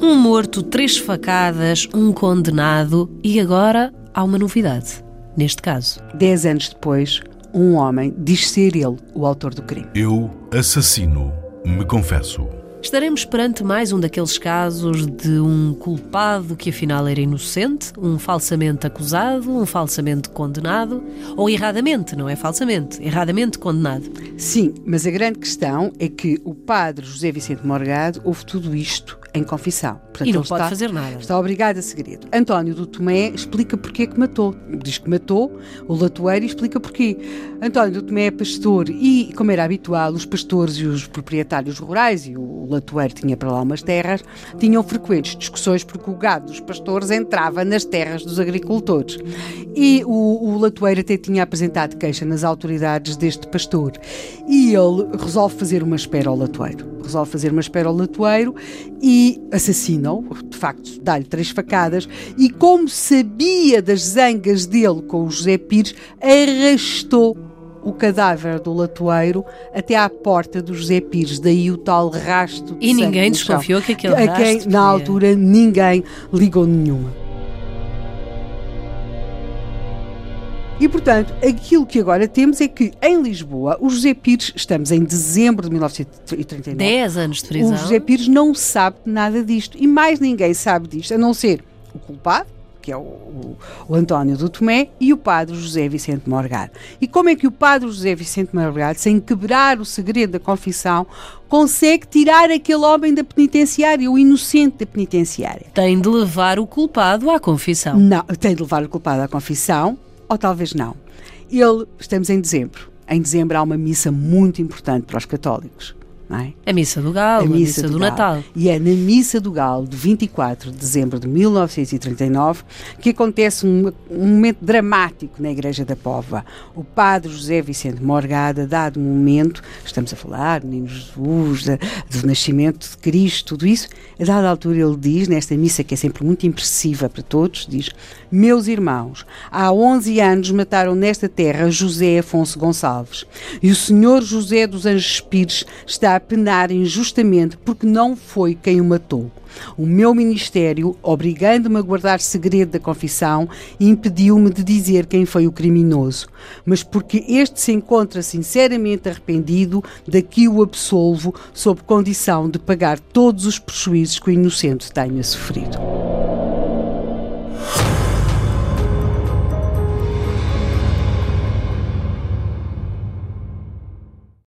assassinato, três facadas, um condenado e agora há uma novidade. Neste caso, Dez anos depois, um homem diz ser ele o autor do crime. Eu assassino, me confesso. estaremos perante mais um daqueles casos de um culpado que afinal era inocente, um falsamente acusado, um falsamente condenado, ou erradamente, não é falsamente, erradamente condenado. Sim, mas a grande questão é que o padre José Vicente Morgado ouve tudo isto em confissão. Portanto, E não pode está- fazer nada. Está obrigado a segredo. António do Tomé explica porque é que matou. Diz que matou, o latoeiro explica porquê. António do Tomé é pastor e, como era habitual, os pastores e os proprietários rurais, e o latoeiro tinha para lá umas terras, tinham frequentes discussões porque o gado dos pastores entrava nas terras dos agricultores. E o, o latoeiro até tinha apresentado queixa nas autoridades deste pastor. E ele resolve fazer uma espera ao latoeiro. Resolve fazer uma espera ao latoeiro e assassina-o, de facto, dá-lhe três facadas. E como sabia das zangas dele com o José Pires, arrastou o cadáver do latoeiro até à porta do José Pires, daí o tal rasto de E ninguém desconfiou que aquele A quem, rasto na altura, ninguém ligou nenhuma. E, portanto, aquilo que agora temos é que, em Lisboa, o José Pires, estamos em dezembro de 1939, 10 anos de prisão. o José Pires não sabe nada disto. E mais ninguém sabe disto, a não ser o culpado, que é o, o- o António do Tomé, e o padre José Vicente Morgado. E como é que o padre José Vicente Morgado, sem quebrar o segredo da confissão, consegue tirar aquele homem da penitenciária, o inocente da penitenciária? Tem de levar o culpado à confissão. Não, tem de levar o culpado à confissão, ou talvez não. Ele, estamos em dezembro. Em dezembro há uma missa muito importante para os católicos. É? A missa do Galo, a missa, do, Galo. Natal. E é na Missa do Galo, de 24 de dezembro de 1939, que acontece um, um momento dramático na Igreja da Póvoa. O padre José Vicente Morgada, a dado momento, estamos a falar, menino Jesus, da- do nascimento de Cristo, tudo isso, a dada altura ele diz, nesta missa que é sempre muito impressiva para todos, diz, meus irmãos, há 11 anos mataram nesta terra José Afonso Gonçalves, e o senhor José dos Anjos Pires está a penar injustamente porque não foi quem o matou. O meu ministério, obrigando-me a guardar segredo da confissão, impediu-me de dizer quem foi o criminoso. Mas porque este se encontra sinceramente arrependido, daqui o absolvo, sob condição de pagar todos os prejuízos que o inocente tenha sofrido.